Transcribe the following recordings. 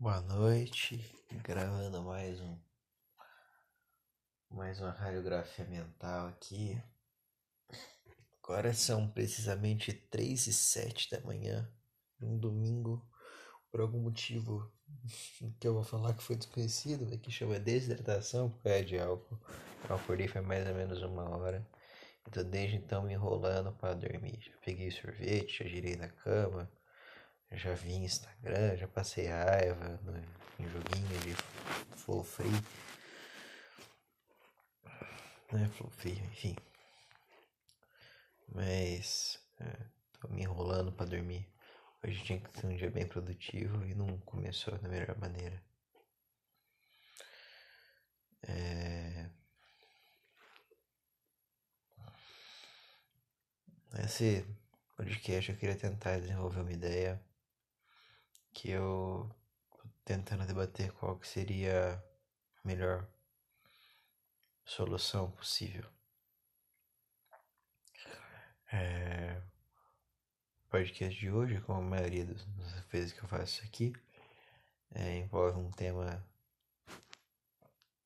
Boa noite, gravando mais um mais uma radiografia mental aqui. Agora são precisamente 3 e 7 da manhã, um domingo, por algum motivo que eu vou falar que foi desconhecido, que chama desidratação por causa de álcool. Eu acordei foi mais ou menos uma hora. Então desde então me enrolando para dormir. Já peguei sorvete, já girei na cama já vi Instagram, já passei raiva no, em joguinho de Flow Free. Não é Flow Free, enfim. Mas é, tô me enrolando para dormir. Hoje tinha que ser um dia bem produtivo e não começou da melhor maneira. É... Esse podcast eu queria tentar desenvolver uma ideia que eu tô tentando debater qual que seria a melhor solução possível. É, o podcast de hoje, como a maioria das vezes que eu faço isso aqui, é, envolve um tema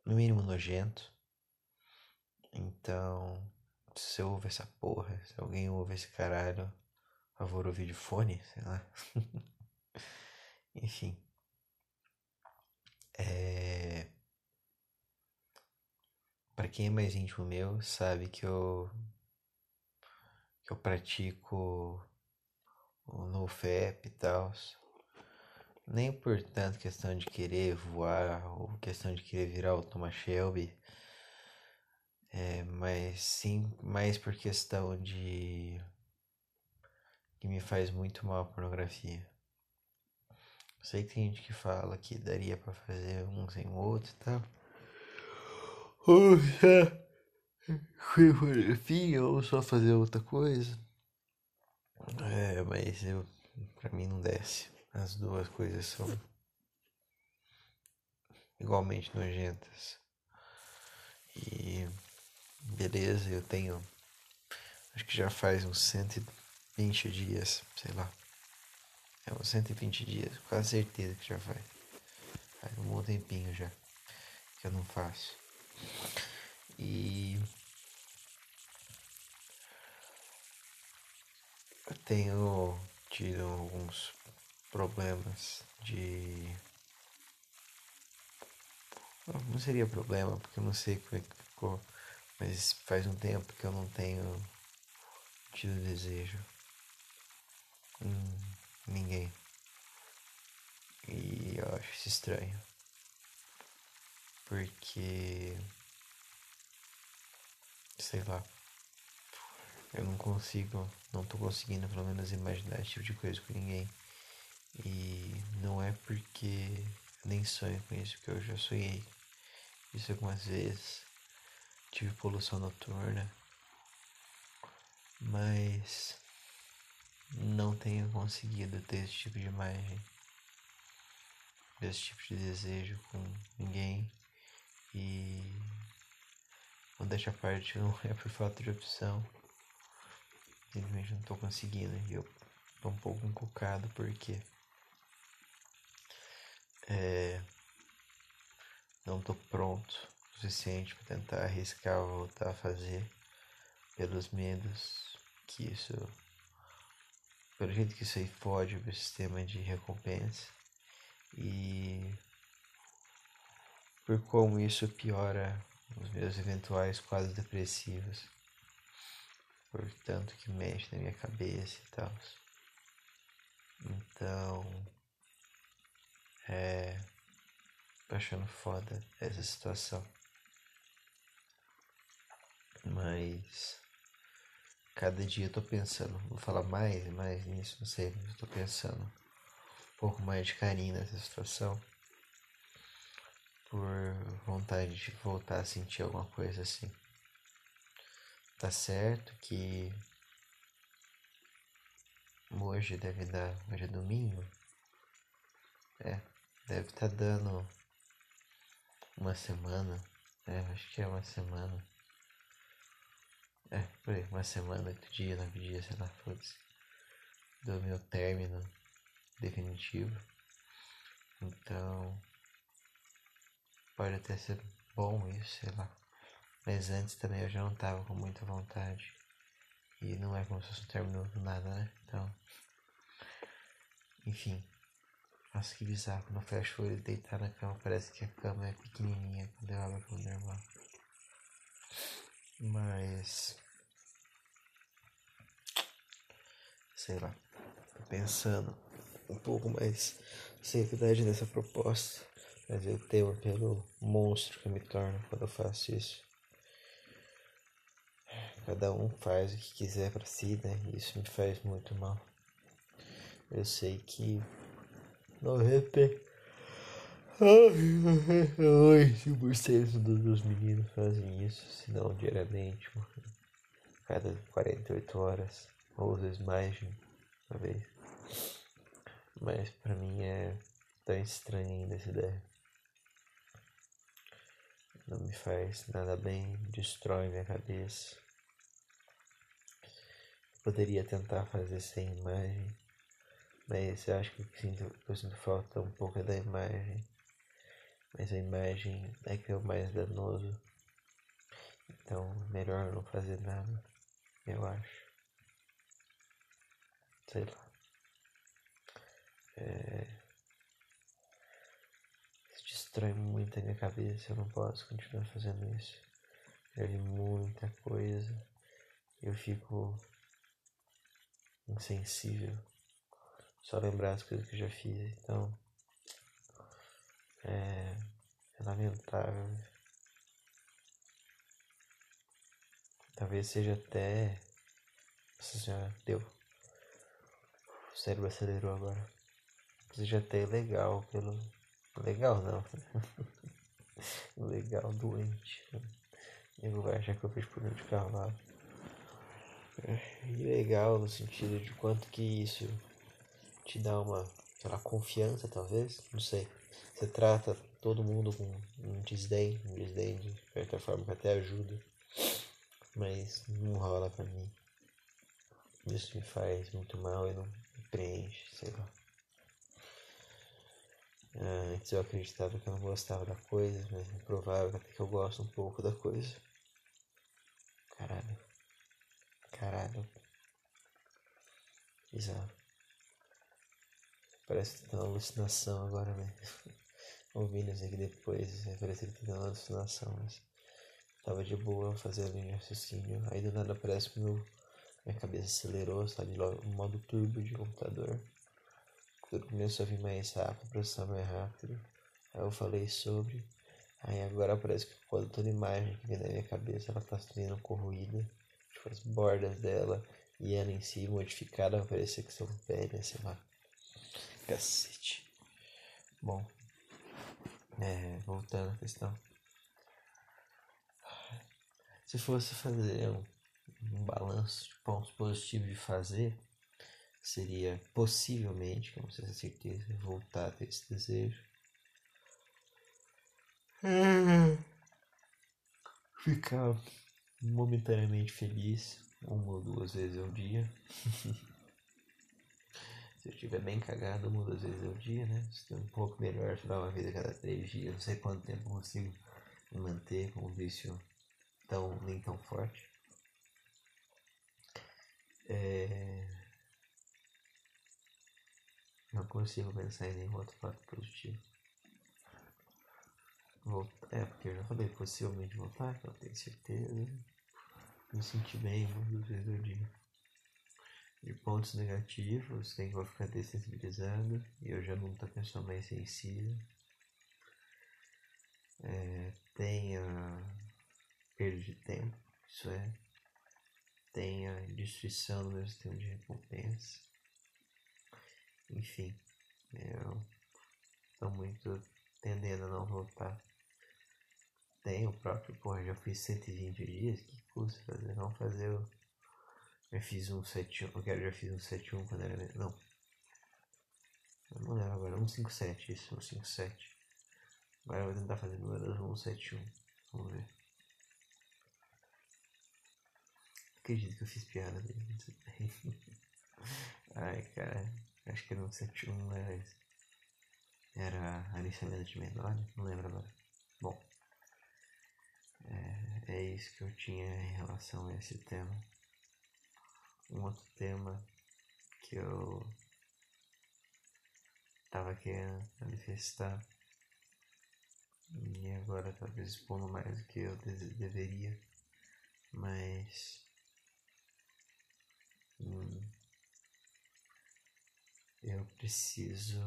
no mínimo nojento. Então, se você ouve essa porra, se alguém ouve esse caralho, por favor, ouvir de fone, sei lá. Enfim. É... Para quem é mais íntimo meu, sabe que eu que eu pratico o NoFap e tal. Nem por tanto questão de querer voar ou questão de querer virar o Thomas Shelby. É, mas sim mais por questão de que me faz muito mal a pornografia. Sei que tem gente que fala que daria para fazer um sem o outro e tal. Ou enfim, ou só fazer outra coisa. É, mas eu pra mim não desce. As duas coisas são igualmente nojentas. E beleza, eu tenho acho que já faz uns 120 dias, sei lá. É uns 120 dias, quase certeza que já faz. Faz um bom tempinho já que eu não faço. E eu tenho tido alguns problemas de. Não seria problema, porque eu não sei como é que ficou, mas faz um tempo que eu não tenho tido desejo. Hum ninguém. E eu acho isso estranho. Porque. Sei lá. Eu não consigo, não tô conseguindo pelo menos imaginar esse tipo de coisa com ninguém. E não é porque nem sonho com isso, porque eu já sonhei isso algumas vezes. Tive poluição noturna. Mas não tenho conseguido ter esse tipo de imagem, esse tipo de desejo com ninguém e não deixa a parte não é por falta de opção. Simplesmente não estou conseguindo e eu tô um pouco encucado porque é, não estou pronto o suficiente para tentar arriscar voltar a fazer pelos medos que isso pelo jeito que isso aí fode o sistema de recompensa e por como isso piora os meus eventuais quadros depressivos, portanto que mexe na minha cabeça e tal. Então, é. tô achando foda essa situação. Mas Cada dia eu tô pensando, vou falar mais e mais nisso, não sei, mas eu tô pensando um pouco mais de carinho nessa situação. Por vontade de voltar a sentir alguma coisa assim. Tá certo que hoje deve dar, hoje é domingo. É, deve estar tá dando uma semana. É, acho que é uma semana é, aí, uma semana, oito dias, nove dias, sei lá, foda-se. Do meu término definitivo. Então, pode até ser bom isso, sei lá. Mas antes também eu já não tava com muita vontade. E não é como se fosse um término do nada, né? Então. Enfim. Nossa, que bizarro. Quando eu fecho o olho deitar na cama, parece que a cama é pequenininha quando eu abro a cama normal. Mas. Sei lá. Pensando um pouco mais seriedade nessa proposta. Mas eu temo pelo monstro que me torna quando eu faço isso. Cada um faz o que quiser para si, né? E isso me faz muito mal. Eu sei que não se vocês dos meninos fazem isso, se não diariamente, cada 48 horas, ou às vezes mais de uma vez. Mas pra mim é tão estranha ainda essa ideia. Não me faz nada bem, destrói minha cabeça. Poderia tentar fazer sem imagem, mas eu acho que eu sinto, eu sinto falta um pouco da imagem. Mas a imagem é que é o mais danoso. Então, melhor não fazer nada, eu acho. Sei lá. É... Isso destrói muito a minha cabeça, eu não posso continuar fazendo isso. Já vi muita coisa, eu fico insensível. Só lembrar as coisas que eu já fiz, então é, é lamentável. Talvez seja até. Nossa senhora, deu. Cérebro acelerou agora. Seja até legal pelo. Legal não. legal doente. Eu vai achar que eu fiz por de cavalo. E legal no sentido de quanto que isso te dá uma, lá, confiança talvez, não sei. Você trata todo mundo com um desdém, um desdém de certa forma que até ajuda, mas não rola pra mim. Isso me faz muito mal e não preenche, sei lá. Ah, antes eu acreditava que eu não gostava da coisa, mas é provável até que eu gosto um pouco da coisa. Caralho. Caralho. Bizarro. Parece que tá uma alucinação agora, velho. Ouvindo isso aqui depois, é, parece que tá uma alucinação, mas tava de boa fazendo de raciocínio. Aí do nada parece que meu, minha cabeça acelerou, sabe? Logo, modo turbo de computador. Tudo começou a vir mais rápido, processar mais rápido. Aí eu falei sobre. Aí agora parece que quando toda imagem que vem na minha cabeça ela tá sendo corroída tipo, as bordas dela e ela em si modificada vai parecer que são velhas, sei lá. Cacete. Bom, é, voltando à questão. Se fosse fazer um, um balanço de pontos positivos de fazer, seria possivelmente, com certa certeza, voltar a ter esse desejo. Ficar momentaneamente feliz uma ou duas vezes ao dia. Se eu estiver bem cagado uma ou duas vezes ao dia, né? Se um pouco melhor, dar uma vez a cada três dias. Não sei quanto tempo eu consigo me manter com um vício tão, nem tão forte. É... Não consigo pensar em nenhum outro fato positivo. Voltar, é, porque eu já falei, possivelmente voltar, não tenho certeza me sentir bem duas vezes ao dia. De pontos negativos, tem que eu ficar dessensibilizado e eu já não com pessoa mais sensível. É, tem a perda de tempo, isso é. Tem a destruição do meu sistema de recompensa. Enfim, eu estou muito tendendo a não voltar. Tem o próprio, porra, já fiz 120 dias, que custa fazer? Não fazer o. Já fiz um 71, eu quero, já fiz um 71 quando era. Não. Eu não lembro agora, 157, isso, 157. Agora eu vou tentar fazer números 171. Vamos ver. Acredito que eu fiz piada dele. Ai, cara. Acho que era 171, não era isso. Era aliciamento de menores, não lembro agora. Bom, é, é isso que eu tinha em relação a esse tema. Um outro tema que eu tava querendo manifestar e agora talvez expondo mais do que eu deveria, mas hum, eu preciso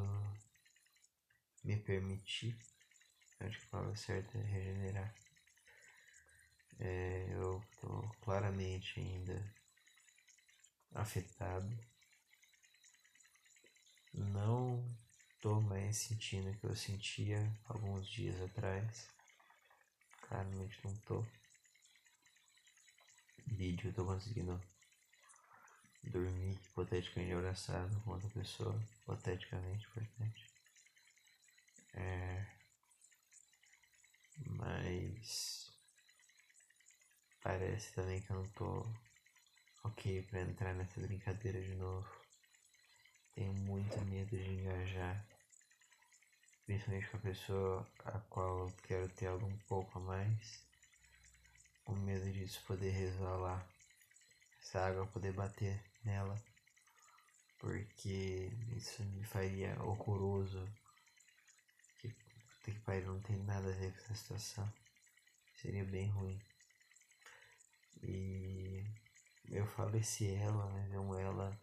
me permitir, acho que a certa é regenerar. É, eu estou claramente ainda afetado. Não estou mais sentindo o que eu sentia alguns dias atrás. Claramente não estou. Vídeo eu tô conseguindo dormir hipoteticamente abraçado com outra pessoa. Hipoteticamente, importante. É, mas parece também que eu não tô ok pra entrar nessa brincadeira de novo. Tenho muito medo de engajar, principalmente com a pessoa a qual eu quero ter algo um pouco a mais. Com medo disso poder resvalar, essa água poder bater nela, porque isso me faria horroroso Puta que pariu, não tem nada a ver com essa situação. Seria bem ruim. E eu faleci ela, mas é um ela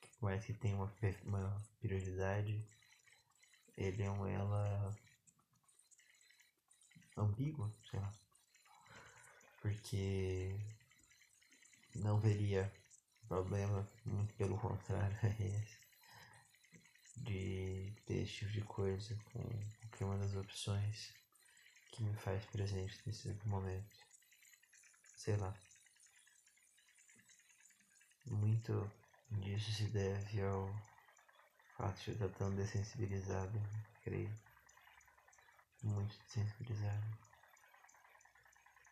que por mais que tem uma, uma prioridade, ele é um ela ambíguo, sei lá. Porque não veria problema, muito pelo contrário, é esse de ter esse tipo de coisa com qualquer uma das opções que me faz presente nesse momento. Sei lá. Muito disso se deve ao fato de eu estar tão dessensibilizado, creio. Muito dessensibilizado.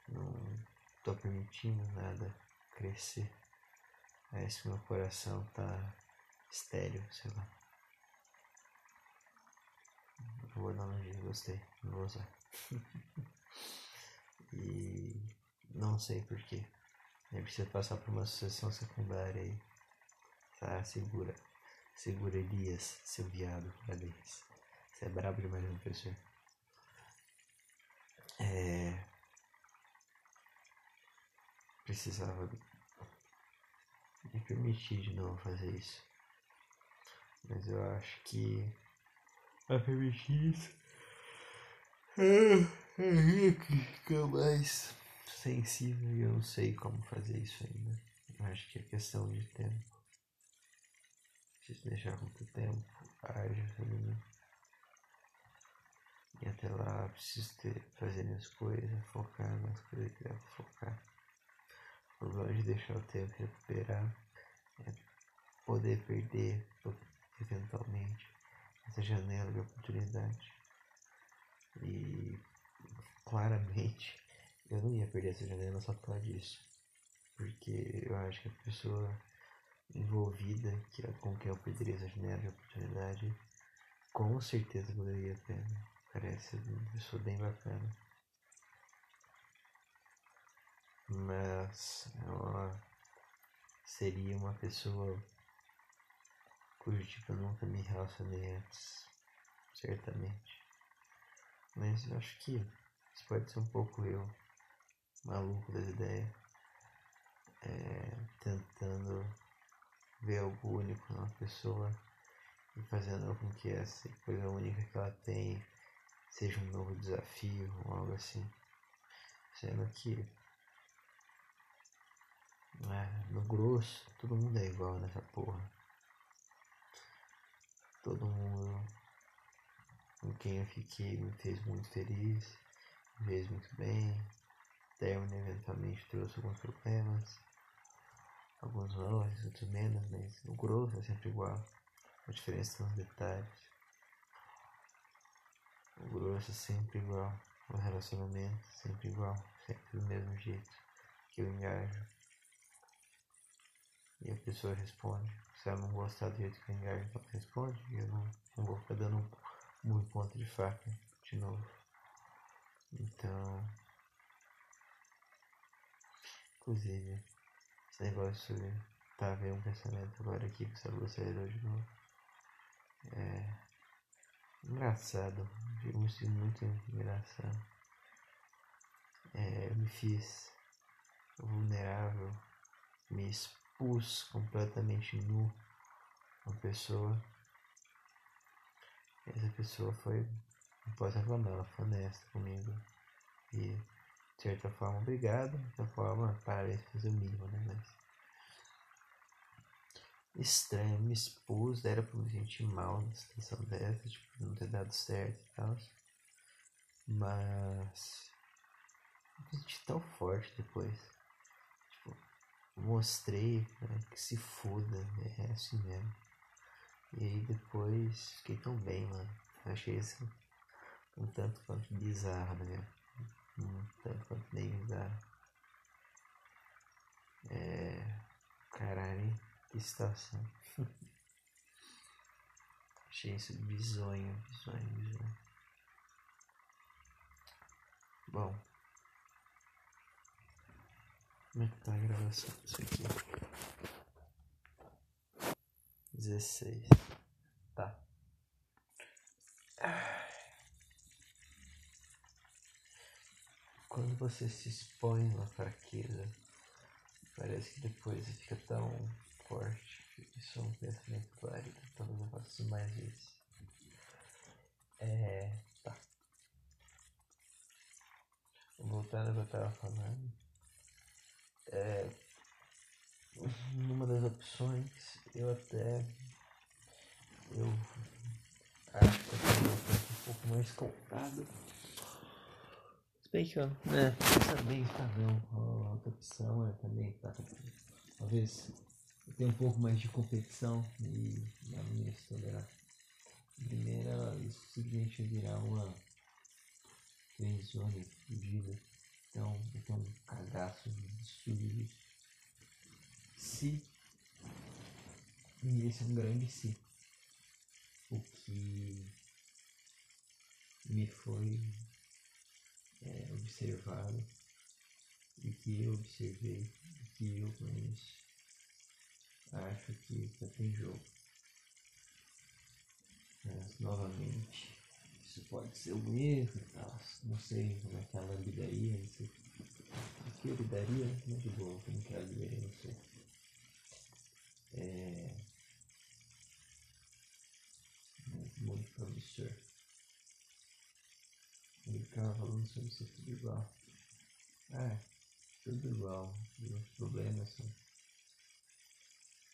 Não estou permitindo nada crescer. Parece que meu coração tá estéreo, sei lá. Boa analogia, gostei. Vou usar. e não sei porquê. Aí precisa passar por uma sucessão secundária aí. Tá, segura. Segura Elias, seu viado, parabéns. Você é brabo demais, meu professor. É. Precisava me permitir de novo fazer isso. Mas eu acho que a permitir isso. É, que fica mais sensível e eu não sei como fazer isso ainda. Eu acho que é questão de tempo. Preciso deixar muito tempo ágil mim. E até lá preciso ter, fazer minhas coisas, focar nas coisas que devo focar. Problema de deixar o tempo recuperar é poder perder eventualmente essa janela de oportunidade. E claramente eu não ia perder essa janela só por causa disso. Porque eu acho que a pessoa envolvida que, com quem eu perderia essa janela de oportunidade com certeza valeria a pena. Parece uma pessoa bem bacana. Mas ela seria uma pessoa cujo tipo eu nunca me relacionei antes, certamente. Mas eu acho que isso pode ser um pouco eu, maluco das ideias, é, tentando ver algo único numa pessoa e fazendo com que essa coisa única que ela tem seja um novo desafio ou algo assim. Sendo que é, no grosso, todo mundo é igual nessa porra todo mundo com quem eu fiquei me fez muito feliz, me fez muito bem. Término eventualmente trouxe alguns problemas, alguns mais, outros menos, mas no grosso é sempre igual. A diferença são os detalhes. O grosso é sempre igual. O relacionamento é sempre igual, sempre do mesmo jeito que eu engajo. Pessoa responde. Se ela não gostar do jeito que eu engajo, ela responde. E eu não, não vou ficar dando muito ponto de faca de novo. Então. Inclusive, esse negócio tá vendo um pensamento agora aqui que o cérebro de novo. É. Engraçado. Muito, muito engraçado. É, eu me fiz vulnerável, me expus completamente nu uma pessoa. Essa pessoa foi, não posso reclamar, ela foi honesta comigo. E de certa forma, obrigado. De certa forma, por fazer o mínimo, né? Mas estranho, me expus, era pra me sentir mal na situação dessa, tipo, não ter dado certo e tal. Mas me senti tão forte depois. Mostrei né, que se foda, é assim mesmo. E aí depois fiquei tão bem, mano. Achei isso um tanto quanto bizarro, né? Um tanto quanto nem bizarro. É. Caralho, que situação. Achei isso bizonho, bizonho, bizonho. Bom. Como é que tá a gravação disso aqui? 16. Tá. Quando você se expõe uma fraqueza, parece que depois fica tão forte. Isso é um pensamento válido. Talvez eu faça mais vezes. É. Tá. Voltando ao que eu tava falando. É, numa das opções, eu até. Eu acho que eu um pouco mais comprado. Se bem que eu. Né, também tá não. A outra opção é também tá. Talvez tenha um pouco mais de competição e na minha história. Primeira, isso simplesmente virar uma friendzone fugida. Então, tenho um cagaço de Se. E esse é um grande se. O que me foi é, observado e que eu observei e que eu conheço. Acho que está tem jogo. Mas novamente isso pode ser um erro e tal. Não sei como é que ela lidaria, não sei. O que eu lidaria? Não de boa, como que ela lidaria, não sei. É. Muito promissor. Ele ficava falando sobre ser tudo igual. É, tudo igual. Os problemas são.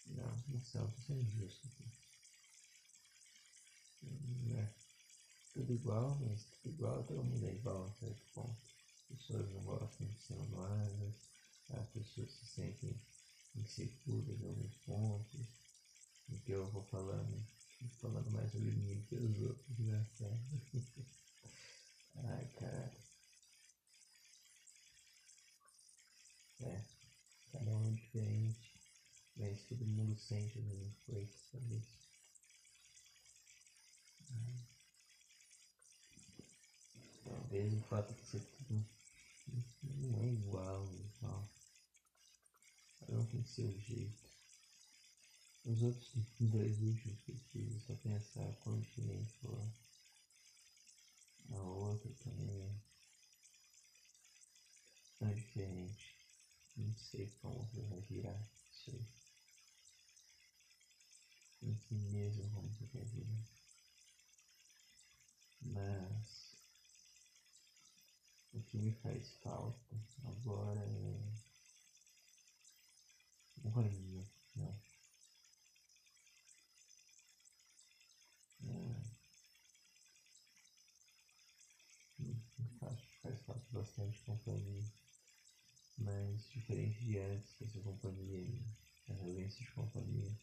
Não, não são, tô sendo injusto aqui. Não é tudo igual, mas tudo igual, todo mundo é igual a certo ponto. As pessoas não gostam de ser amadas, as pessoas se sentem inseguras em alguns pontos. O que eu vou falando, falando mais sobre mim que os outros, engraçado. Ai, cara. É, cada um é diferente, mas todo mundo sente mesmas coisas, sabe? Talvez o fato de ser tudo não é igual, igual. Cada um tem seu jeito. Os outros dois últimos que eu fiz, só pensar quão diferente for. A outra também é diferente. Não sei como você vai virar isso aí. Não sei mesmo como você vai virar. Mas que me faz falta agora é morango, né? É. Faz, falta bastante companhia. Mas diferente de antes, essa companhia, a violência de companhia,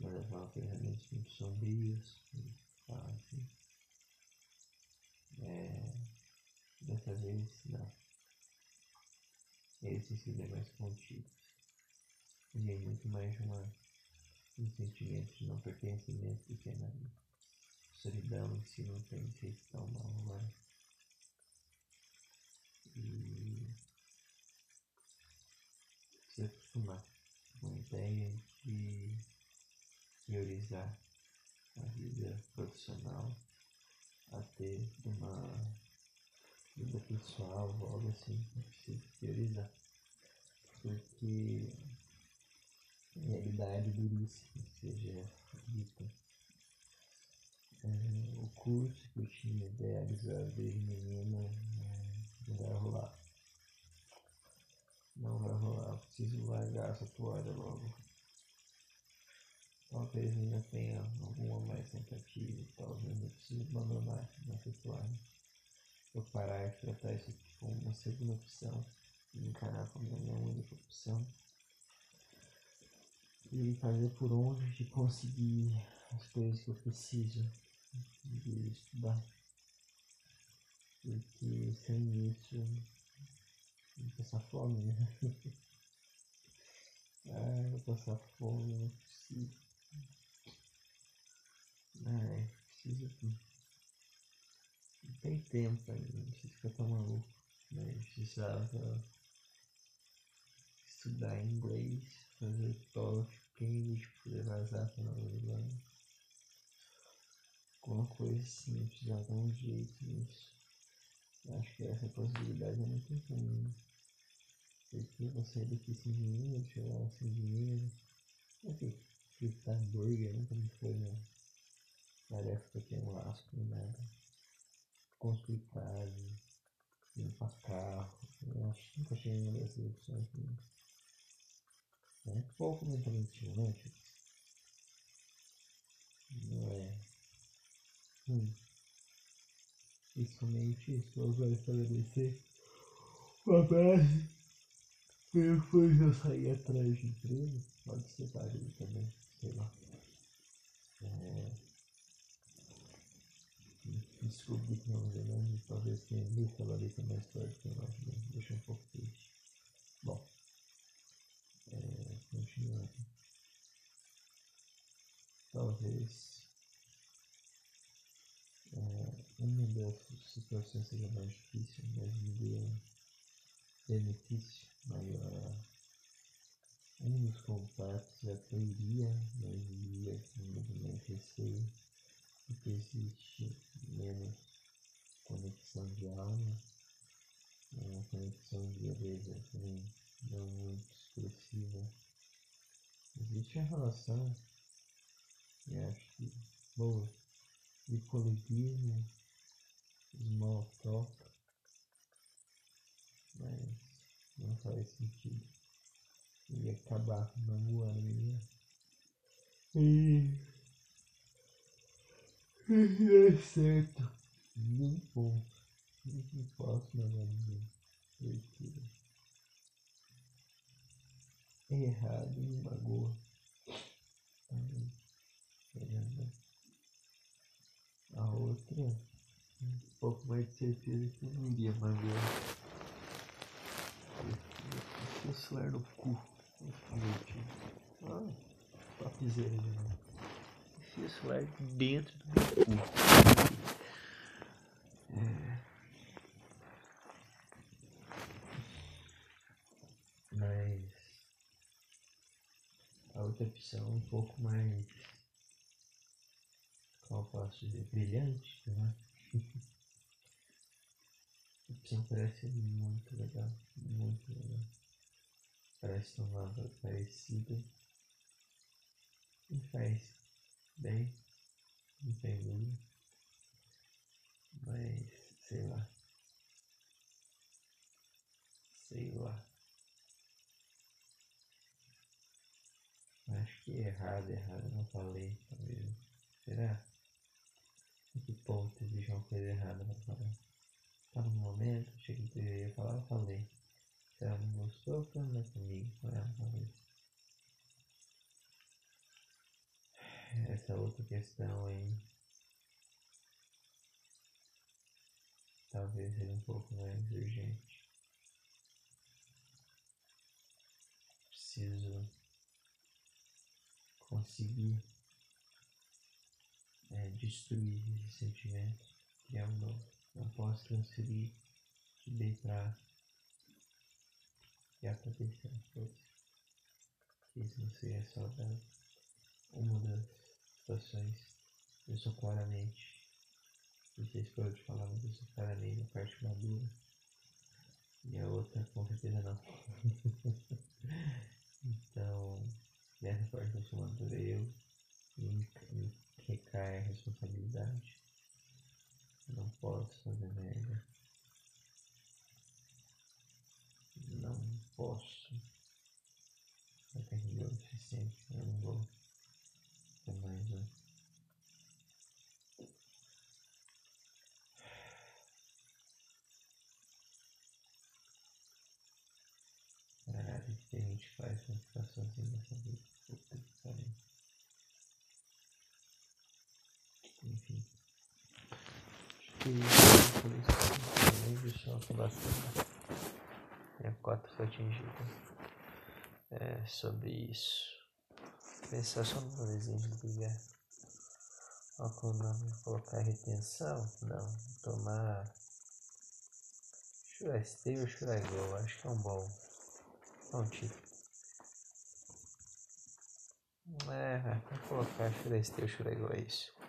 mas levava pensamentos muito sombrios, fácil. É, Dessa vez, não. Têm sido mais contidos. E é muito mais uma, um sentimento de não pertencimento do que nada. solidão em si não tem feito tão mal agora. E se acostumar com a ideia de priorizar a vida profissional a ter uma vida pessoal, algo assim, que precisa priorizar. Porque a realidade duríssima, seja dita. É, o curso que eu tinha idealizado desde menino é, não vai rolar. Não vai rolar, eu preciso largar essa toalha logo. Talvez ainda tenha alguma mais tentativa tal, mas eu preciso abandonar essa toalha. Eu parar e tratar isso aqui como uma segunda opção e encarar como minha única opção. E fazer por onde de conseguir as coisas que eu preciso de estudar. Porque sem isso vou passar fome, né? ah, vou passar fome, não é possível. Ai, preciso. Tem tempo ainda, não precisa ficar tão maluco. Mas precisava estudar inglês, fazer TOEFL, Cambridge, poder vazar para Nova Zelândia. Alguma coisa assim, precisava dar um jeito nisso. Acho que essa possibilidade é muito ruim. Porque eu vou sair daqui sem dinheiro, chegar lá sem dinheiro. Enfim, fritar hambúrguer nunca me foi uma tarefa que eu tenho laço nem nada. Casa, limpar carro. Eu acho que nunca achei nenhuma dessas opções. É pouco mentalmente, né? Não é ruim. E somente só vai estabelecer uma base. Depois eu sair atrás de emprego, pode ser válido também, sei lá. É... Descobri que não é grande, talvez tenha ela ali também história que eu imaginei, deixa um pouco triste. Bom, é, continuando. Talvez é, uma dessas situações seja mais difícil, mas me dê um benefício maior. Um dos contatos até iria, mas iria com muito mais receio, porque existe menos conexão de alma, uma conexão de beleza também não muito expressiva. Existe a relação, e acho que boa, de coleguismo, small talk, mas não faz sentido. Ia acabar namorando minha. E. É certo. Ponto. Não posso namorar ninguém. Porque. É errado, me magoa. A outra, um pouco mais de certeza que eu não iria magoar. O celular no cu. Ah, topzera de novo. Enfia o celular dentro do meu cu. É. Mas a outra opção é um pouco mais. Como eu posso dizer? Brilhante, né? A opção parece muito legal. Muito legal. Parece uma parecida. E faz bem. Tem dúvida. Mas sei lá. Sei lá. Acho que errado, errado, não falei, talvez. Será? Em que ponto existe uma coisa errada pra falar? Tava no momento, cheguei que eu ia falar, falei. Se ela não gostou, foi é comigo, com ela, talvez. Essa outra questão aí. Talvez seja um pouco mais urgente. Preciso conseguir é, destruir esse sentimento, criar um novo. Não posso transferir de B para e acontecer as coisas. Isso não seria saudável. Uma das situações, eu sou claramente, sei se pode falar, mas eu sou claramente na parte madura. E a outra com certeza não. então, nessa parte eu sou madura, eu me, me recai a responsabilidade. Não posso fazer merda. Não posso. Tenho que o suficiente. Eu não vou mais um. Caralho, o que a gente faz quando ficar sozinho nessa vida? Puta que pariu. Enfim. Acho que por isso nem deixou bastante. Minha cota foi atingida. É sobre isso. Pensar só no desenho de ligar. Olha o nome colocar retenção? Não. Tomar. Churastei ou churagol? Acho que é um bom. Bom título. É, vou colocar churastei ou churagol, é isso.